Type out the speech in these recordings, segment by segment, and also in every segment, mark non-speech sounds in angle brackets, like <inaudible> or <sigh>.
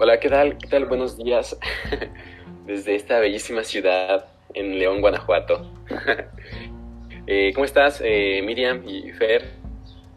Hola, ¿qué tal? ¿Qué tal? Buenos días <laughs> desde esta bellísima ciudad en León, Guanajuato. <laughs> Eh, ¿Cómo estás, eh, Miriam y Fer?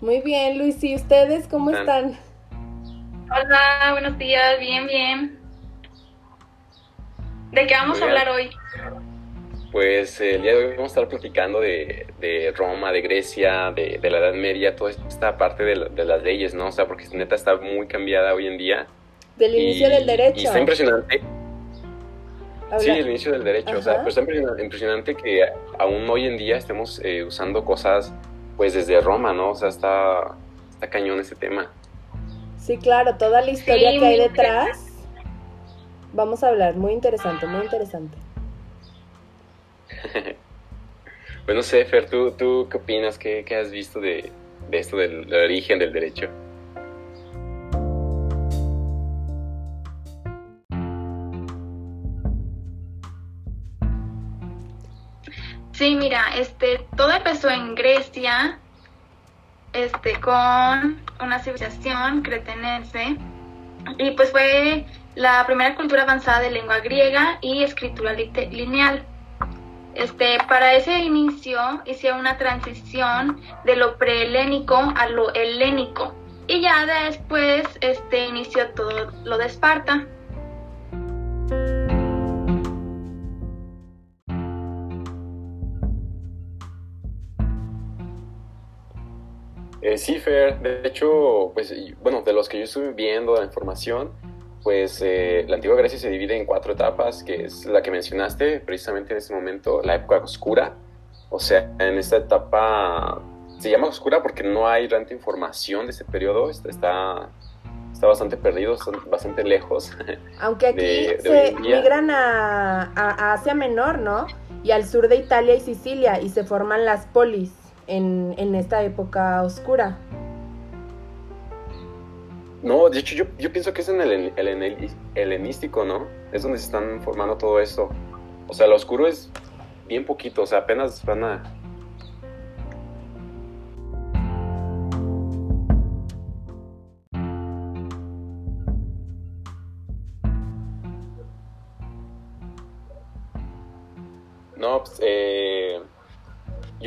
Muy bien, Luis. ¿Y ustedes cómo están? Hola, buenos días. Bien, bien. ¿De qué vamos a hablar hoy? Pues el día de hoy vamos a estar platicando de, Roma, de Grecia, de, la Edad Media, toda esta parte de, las leyes, ¿no? O sea, porque neta está muy cambiada hoy en día. Del inicio del derecho. Y está impresionante. Sí, el inicio del derecho. O sea, pero está impresionante que aún hoy en día estemos eh, usando cosas, pues desde Roma, ¿no? O sea, está, está cañón ese tema. Sí, claro, toda la historia que hay detrás. Vamos a hablar, muy interesante, muy interesante. <laughs> pues no sé, Fer, ¿tú, tú qué opinas? ¿Qué, has visto de, de esto del origen del derecho? Sí, mira, este, todo empezó en Grecia, este, con una civilización cretenense, y pues fue la primera cultura avanzada de lengua griega y escritura lineal. Este, para ese inicio hicieron una transición de lo prehelénico a lo helénico y ya después este, inició todo lo de Esparta. Eh, sí, Fer, de hecho, pues, bueno, de los que yo estuve viendo la información, pues eh, la antigua Grecia se divide en cuatro etapas, que es la que mencionaste precisamente en este momento, la época oscura. O sea, en esta etapa se llama oscura porque no hay tanta información de ese periodo, está, está, bastante perdido, está bastante lejos. <laughs> Aunque aquí se migran a, a Asia Menor, ¿no? Y al sur de Italia y Sicilia, y se forman las polis en, esta época oscura. No, de hecho yo, yo pienso que es en el, el, helenístico, ¿no? Es donde se están formando todo esto. O sea, lo oscuro es bien poquito, o sea, apenas van a...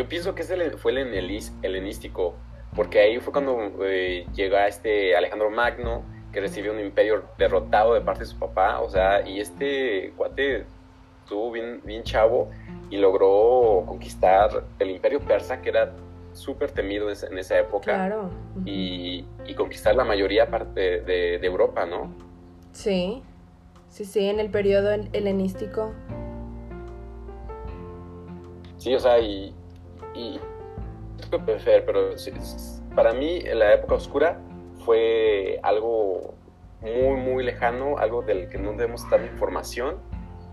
yo pienso que ese fue el helenístico, porque ahí fue cuando eh, llega este Alejandro Magno, que recibió un imperio derrotado de parte de su papá, o sea, y este cuate estuvo bien, bien chavo y logró conquistar el imperio persa, que era súper temido en esa época, claro. y, conquistar la mayoría de, de, de Europa, ¿no? Sí, sí, sí, en el periodo helenístico. Sí, o sea, y, y pero para mí la época oscura fue algo muy, muy lejano, algo del que no debemos dar información.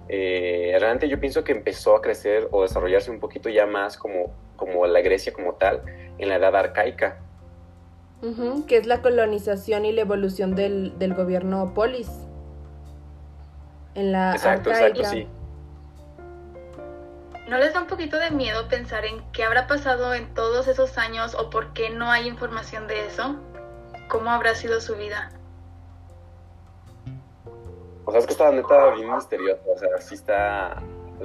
Eh, realmente yo pienso que empezó a crecer o desarrollarse un poquito ya más como, como la Grecia como tal en la edad arcaica. que es la colonización y la evolución del, del gobierno polis. En la exacto, Exacto, sí. ¿No les da un poquito de miedo pensar en qué habrá pasado en todos esos años o por qué no hay información de eso? ¿Cómo habrá sido su vida? O sea, es que está neta bien misterioso, o sea, sí está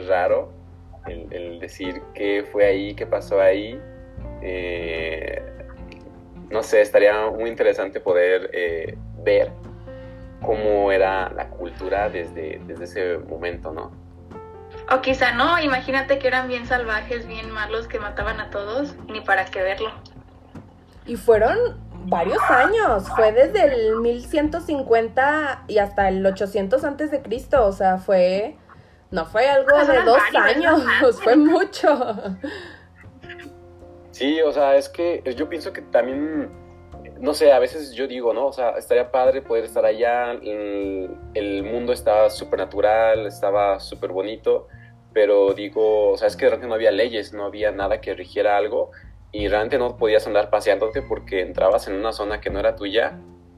raro el, decir qué fue ahí, qué pasó ahí. Eh, no sé, estaría muy interesante poder eh, ver cómo era la cultura desde, desde ese momento, ¿no? O quizá no, imagínate que eran bien salvajes, bien malos, que mataban a todos, ni para qué verlo. Y fueron varios años, fue desde el 1150 y hasta el 800 antes de Cristo, o sea, fue, no fue algo de dos años, <laughs> fue mucho. Sí, o sea, es que yo pienso que también, no sé, a veces yo digo, ¿no? O sea, estaría padre poder estar allá, el, el mundo estaba súper natural, estaba súper bonito, pero digo, o sea, es que realmente no había leyes, no había nada que rigiera algo y realmente no podías andar paseándote porque entrabas en una zona que no era tuya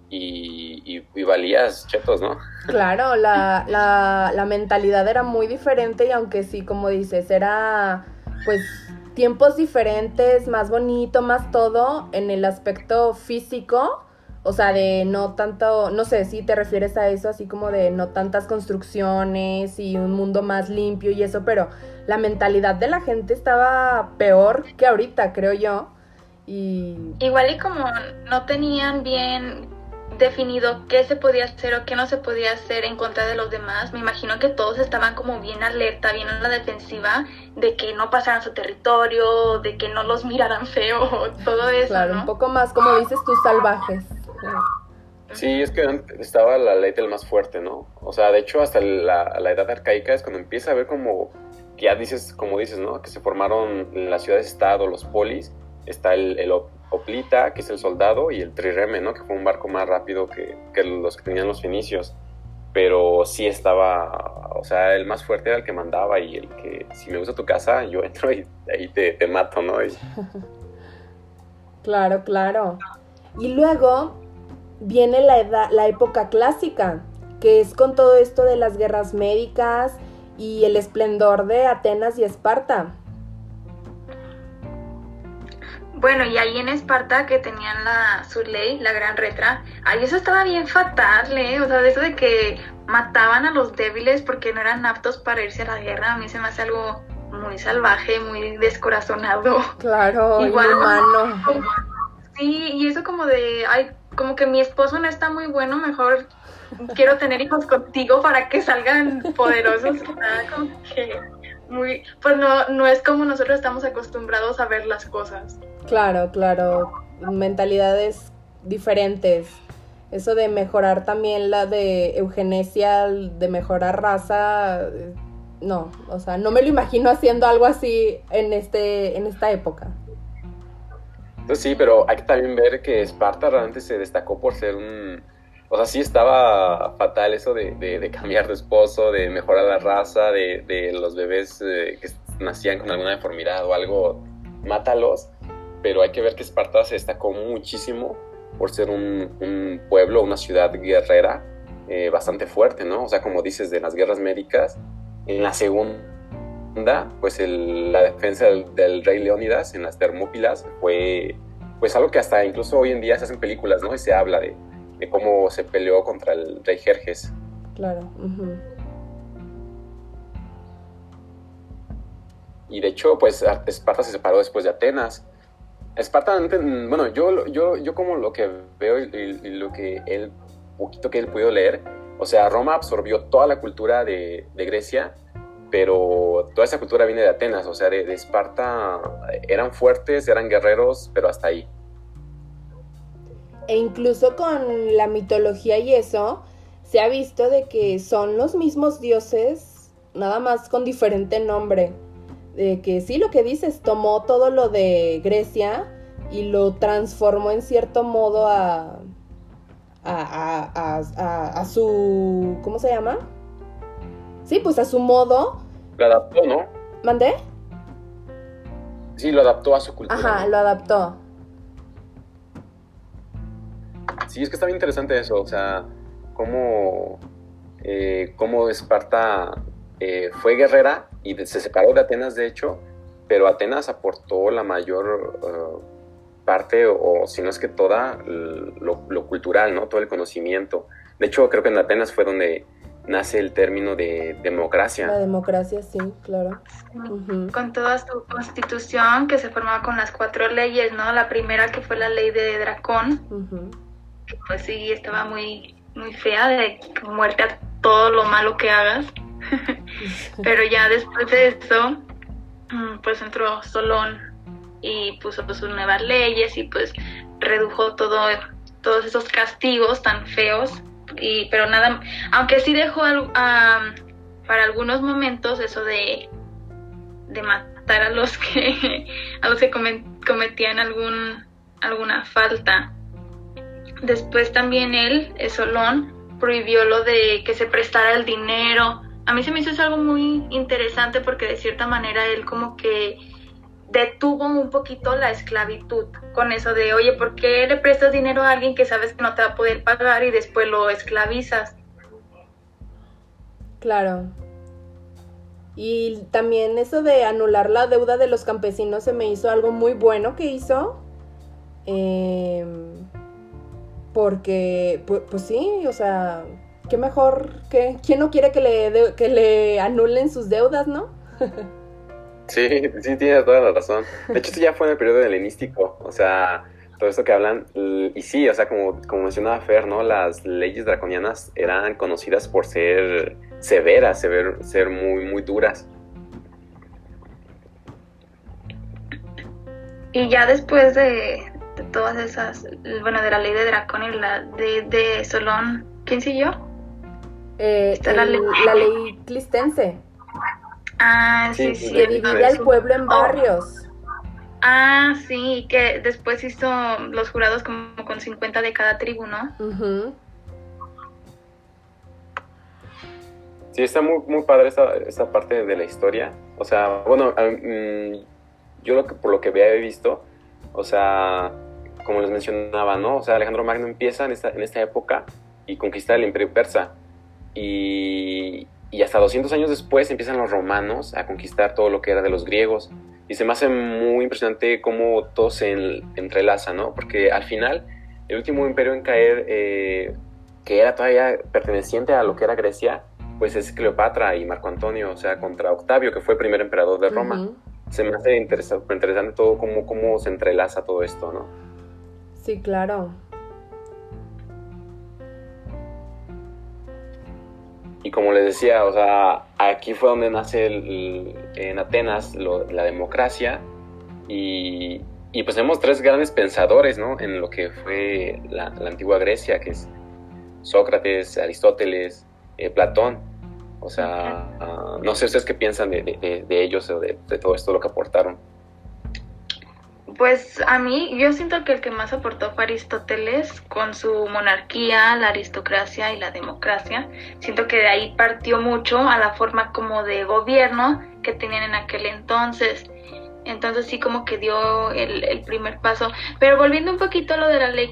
y, y, valías chetos, ¿no? <laughs> Claro, la, la, la mentalidad era muy diferente y aunque sí, como dices, era pues tiempos diferentes, más bonito, más todo en el aspecto físico, O sea, de no tanto, no sé si te refieres a eso, así como de no tantas construcciones y un mundo más limpio y eso, pero la mentalidad de la gente estaba peor que ahorita, creo yo. Y... Igual y como no tenían bien definido qué se podía hacer o qué no se podía hacer en contra de los demás, me imagino que todos estaban como bien alerta, bien en la defensiva de que no pasaran su territorio, de que no los miraran feo, <laughs> todo eso. Claro, un poco más, como dices tú, salvajes. Sí, es que estaba la ley del más fuerte, ¿no? O sea, de hecho, hasta la, la edad arcaica es cuando empieza a ver como, ya dices, como dices, ¿no? Que se formaron en las ciudades-estado, los polis, está el, el, Oplita, que es el soldado, y el Trireme, ¿no? Que fue un barco más rápido que, que los que tenían los fenicios. Pero sí estaba, o sea, el más fuerte era el que mandaba y el que, si me gusta tu casa, yo entro y ahí te, te mato, ¿no? Y... <laughs> Claro, claro. Y luego viene la, edad, la época clásica, que es con todo esto de las guerras médicas y el esplendor de Atenas y Esparta. Bueno, y ahí en Esparta que tenían la, su ley, la gran retra, ahí eso estaba bien fatal, ¿eh? O sea, de eso de que mataban a los débiles porque no eran aptos para irse a la guerra, a mí se me hace algo muy salvaje, muy descorazonado. Claro, <laughs> Igual, humano. <laughs> Sí, y eso como de, ay, como que mi esposo no está muy bueno, mejor quiero tener hijos contigo para que salgan poderosos. <laughs> como que muy, pues no, no es como nosotros estamos acostumbrados a ver las cosas. Claro, claro, mentalidades diferentes. Eso de mejorar también la de eugenesia, de mejorar raza, no, o sea, no me lo imagino haciendo algo así en este en esta época. Pues sí, pero hay que también ver que Esparta realmente se destacó por ser un... O sea, sí estaba fatal eso de, de, cambiar de esposo, de mejorar la raza, de, de los bebés eh, que nacían con alguna deformidad o algo, mátalos pero hay que ver que Esparta se destacó muchísimo por ser un, pueblo, una ciudad guerrera eh, bastante fuerte, ¿no? O sea, como dices, de las guerras médicas, en la segunda, pues la defensa del, rey Leónidas en las Termópilas fue pues algo que hasta incluso hoy en día se hacen películas, ¿no? Y se habla de, cómo se peleó contra el rey Jerjes. Claro. Y de hecho, pues Esparta se separó después de Atenas Esparta, bueno, yo, yo, yo como lo que veo y, lo que él, poquito que él pudo leer, o sea, Roma absorbió toda la cultura de, Grecia, pero toda esa cultura viene de Atenas, o sea, de, Esparta eran fuertes, eran guerreros, pero hasta ahí. E incluso con la mitología y eso, se ha visto de que son los mismos dioses, nada más con diferente nombre de que sí, lo que dices, tomó todo lo de Grecia y lo transformó en cierto modo a, a, a, su... ¿Cómo se llama? Sí, pues a su modo. Lo adaptó, ¿no? ¿Mandé? Sí, lo adaptó a su cultura. Ajá, lo adaptó. Sí, es que está bien interesante eso, o sea, cómo, eh, cómo Esparta eh, fue guerrera y se separó de Atenas, de hecho, pero Atenas aportó la mayor uh, parte, o, si no es que toda, lo, cultural, ¿no? Todo el conocimiento. De hecho, creo que en Atenas fue donde nace el término de democracia. La democracia, sí, claro. Con toda su constitución que se formaba con las cuatro leyes, ¿no? La primera que fue la ley de Dracón, pues sí, estaba muy, muy fea, de muerte a todo lo malo que hagas. <laughs> Pero ya después de eso, mm, pues entró Solón y puso sus nuevas leyes y pues redujo todo, todos esos castigos tan feos. Y, pero nada, aunque sí dejó para algunos momentos eso de, de matar a los que, <laughs> a los que cometían algún, alguna falta. Después también él, Solón, prohibió lo de que se prestara el dinero a mí se me hizo algo muy interesante porque de cierta manera él como que detuvo un poquito la esclavitud con eso de, oye, ¿por qué le prestas dinero a alguien que sabes que no te va a poder pagar y después lo esclavizas? Claro. Y también eso de anular la deuda de los campesinos se me hizo algo muy bueno que hizo. Em, Porque, pues, sí, o sea, qué mejor que... ¿Quién no quiere que le, que le anulen sus deudas, no? <laughs> sí, sí, tienes toda la razón. De hecho, esto ya fue en el periodo helenístico, o sea todo esto que hablan, y sí, o sea, como, como mencionaba Fer, ¿no? Las leyes draconianas eran conocidas por ser severas, ser, ser muy, muy duras. Y ya después de, todas esas, bueno, de la ley de Dracón y la de, de Solón, ¿quién siguió? Eh, la, ley, la ley clistense. Ah, sí, sí. que al pueblo en barrios. Ah, sí, que después hizo los jurados como con 50 de cada tribu, ¿no? Sí, está muy, muy padre esa, esa parte de la historia. O sea, bueno, mm, yo lo que, por lo que había visto, o sea, como les mencionaba, ¿no? O sea, Alejandro Magno empieza en esta, en esta época y conquista el imperio persa. Y, y hasta 200 años después empiezan los romanos a conquistar todo lo que era de los griegos. Y se me hace muy impresionante cómo todo se entrelaza, ¿no? Porque al final, el último imperio en caer, eh, que era todavía perteneciente a lo que era Grecia, pues es Cleopatra y Marco Antonio, o sea, contra Octavio, que fue el primer emperador de Roma. Se me hace interesante, interesante todo cómo, cómo se entrelaza todo esto, ¿no? Sí, claro. Y como les decía, o sea, aquí fue donde nace en Atenas la democracia y, y, pues tenemos tres grandes pensadores, ¿no? En lo que fue la, antigua Grecia, que es Sócrates, Aristóteles, eh, Platón. O sea, ah, no sé ustedes qué piensan de, de ellos o de, todo esto, lo que aportaron. Pues a mí, yo siento que el que más aportó fue Aristóteles con su monarquía, la aristocracia y la democracia. Siento que de ahí partió mucho a la forma como de gobierno que tenían en aquel entonces. Entonces sí como que dio el, primer paso. Pero volviendo un poquito a lo de la ley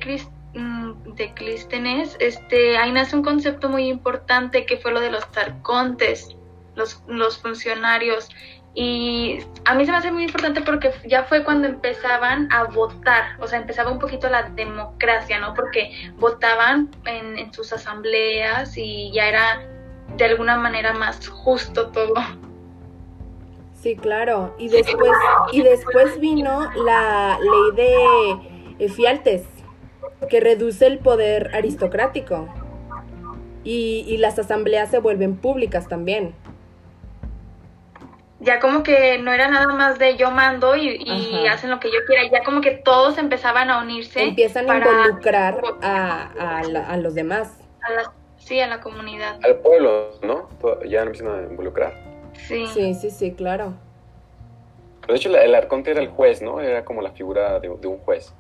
mm, de Clístenes, este, ahí nace un concepto muy importante que fue lo de los arcontes, los, los funcionarios y a mí se me hace muy importante porque ya fue cuando empezaban a votar, o sea, empezaba un poquito la democracia, ¿no? Porque votaban en, sus asambleas y ya era de alguna manera más justo todo. Sí, claro. Y después, y después vino la ley de Efialtes, que reduce el poder aristocrático. Y, y las asambleas se vuelven públicas también ya como que no era nada más de yo mando y, hacen lo que yo quiera, ya como que todos empezaban a unirse. Empiezan a involucrar a, a, los demás. sí, a la comunidad. Al pueblo, ¿no? Ya empiezan a involucrar. Sí. Sí, sí, sí, claro. de hecho, el arconte era el juez, ¿no? Era como la figura de, un juez.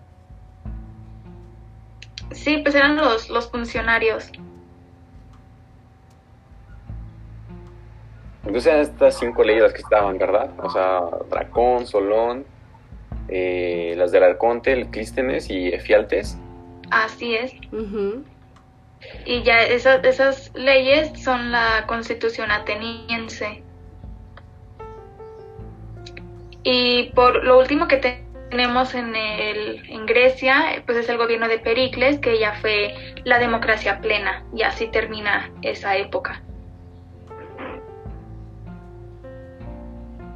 Sí, pues eran los, los funcionarios. Entonces estas cinco leyes que estaban, ¿verdad? O sea, Dracón, Solón, eh, las del Arconte, el Clístenes y Efialtes. Así es. Y ya esas, esas leyes son la constitución ateniense. Y por lo último que tenemos en, el, en Grecia, pues es el gobierno de Pericles, que ya fue la democracia plena, y así termina esa época.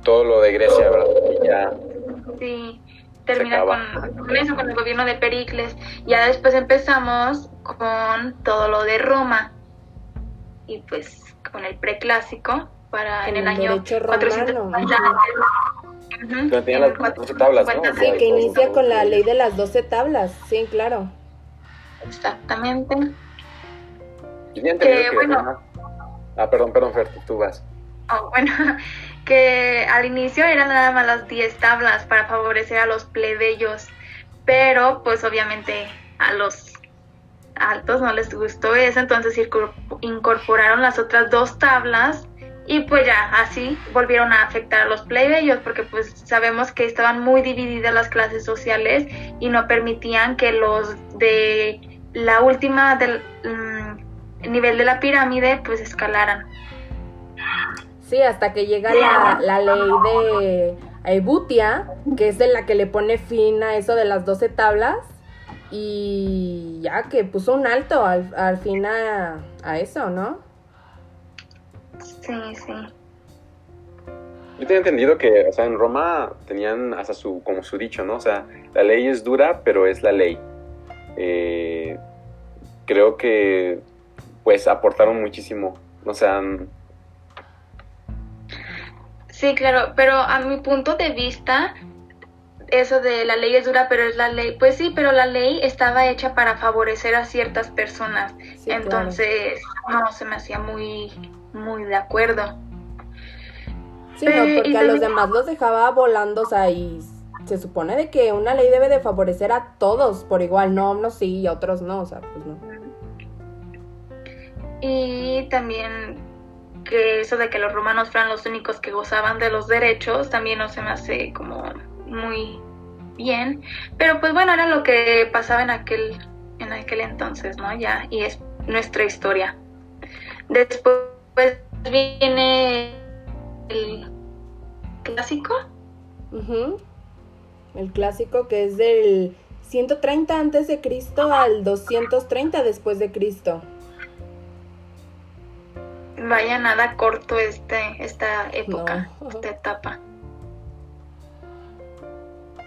Todo lo de Grecia, ¿verdad? ya sí, termina con, eso, con el gobierno de Pericles. Ya después empezamos con todo lo de Roma. Y pues con el preclásico para en el, año 450. las 12 tablas, ¿no? Sí, que inicia con la ley de las 12 tablas, sí, claro. Exactamente. que, bueno, Ah, perdón, perdón, Fer, tú vas. Oh, bueno, que al inicio eran nada más las 10 tablas para favorecer a los plebeyos, pero pues obviamente a los altos no les gustó eso, entonces incorporaron las otras dos tablas y pues ya así volvieron a afectar a los plebeyos porque pues sabemos que estaban muy divididas las clases sociales y no permitían que los de la última del mm, nivel de la pirámide pues escalaran. Sí, hasta que llega la, la ley de Ebutia, que es de la que le pone fin a eso de las 12 tablas. y ya que puso un alto al, al fin a, a eso, ¿no? Sí, sí. Yo tenía entendido que, o sea, en Roma tenían hasta su, como su dicho, ¿no? O sea, la ley es dura, pero es la ley. Eh, creo que, pues, aportaron muchísimo. O sea, Sí, claro, pero a mi punto de vista, eso de la ley es dura, pero es la ley, pues sí, pero la ley estaba hecha para favorecer a ciertas personas. Sí, Entonces, no se me hacía muy, muy de acuerdo. Sí, no, porque a los demás los dejaba volando, o sea, y se supone de que una ley debe de favorecer a todos por igual, no, unos sí y otros no, o sea, pues no. Y también que eso de que los romanos fueran los únicos que gozaban de los derechos, también no se me hace como muy bien. Pero pues bueno, era lo que pasaba en aquel, en aquel entonces, ¿no? Ya, y es nuestra historia. Después viene el clásico. Ujú. El clásico que es del 130 antes de Cristo al 230 después de Cristo. Vaya nada corto este, esta época, No. esta etapa.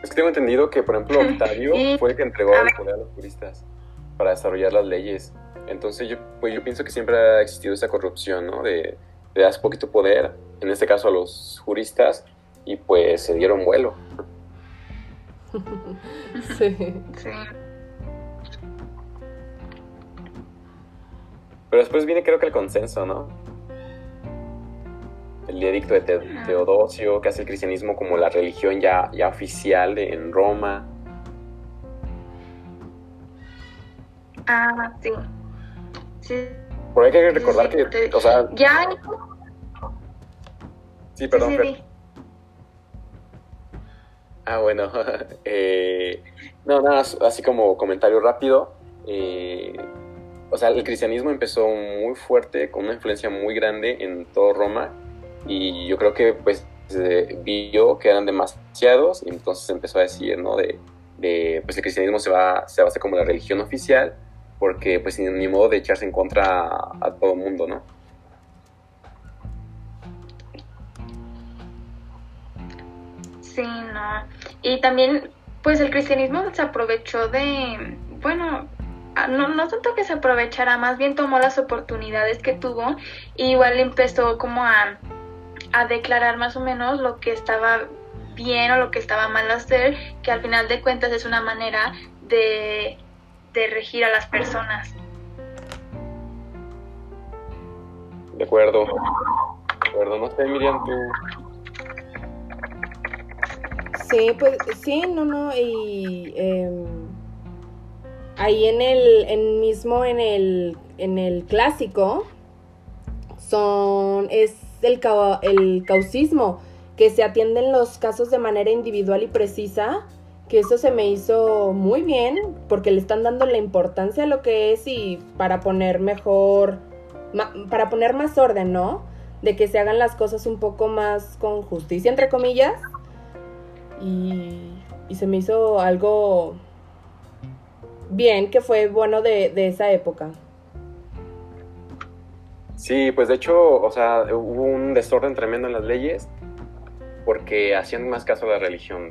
es que tengo entendido que, por ejemplo, <laughs> Octavio Y- fue el que entregó el poder a los juristas para desarrollar las leyes. Entonces, yo, pues, yo pienso que siempre ha existido esa corrupción, ¿no? De, de das poquito poder, en este caso a los juristas, y pues se dieron vuelo. <laughs> Sí. Sí. Pero después viene creo que el consenso, ¿no? El edicto de Te- Teodosio, que hace el cristianismo como la religión ya, ya oficial de- en Roma. Ah, sí. Sí, Por ahí hay que recordar Sí, que, te- o sea, ya sí, perdón, sí, Ah, bueno. <laughs> eh, no, nada, así como comentario rápido. eh, o sea, el cristianismo empezó muy fuerte, con una influencia muy grande en todo Roma. Y yo creo que, pues, vio que eran demasiados. Y entonces empezó a decir, ¿no? De, pues, el cristianismo se va, se va a hacer como la religión oficial. Porque, pues, ni, modo de echarse en contra a, a todo el mundo, ¿no? Sí, no. Y también, pues el cristianismo se aprovechó de, bueno, ah, no, no tanto que se aprovechara, más bien tomó las oportunidades que tuvo y igual empezó como a, a declarar más o menos lo que estaba bien o lo que estaba mal hacer, que al final de cuentas es una manera de, de regir a las personas. De acuerdo. De acuerdo. No sé, Miriam, tú... Sí, pues sí, no, no, y em, ahí en el, en mismo en el, en el clásico son, es el, cau- el causismo, que se atienden los casos de manera individual y precisa, que eso se me hizo muy bien, porque le están dando la importancia a lo que es y para poner mejor, para poner más orden, ¿no? De que se hagan las cosas un poco más con justicia, entre comillas, y, se me hizo algo bien, que fue bueno de esa época. Sí, pues de hecho, o sea, hubo un desorden tremendo en las leyes porque hacían más caso a la religión.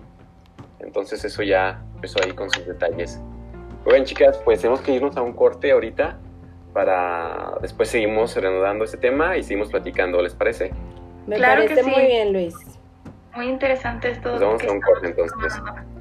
Entonces eso ya empezó ahí con sus detalles. Bueno, chicas, pues tenemos que irnos a un corte ahorita para después seguimos reanudando este tema y seguimos platicando, ¿les parece? Me Claro que parece sí. muy bien, Luis. Muy interesante esto. Nos vamos que a un corte, entonces. tomando.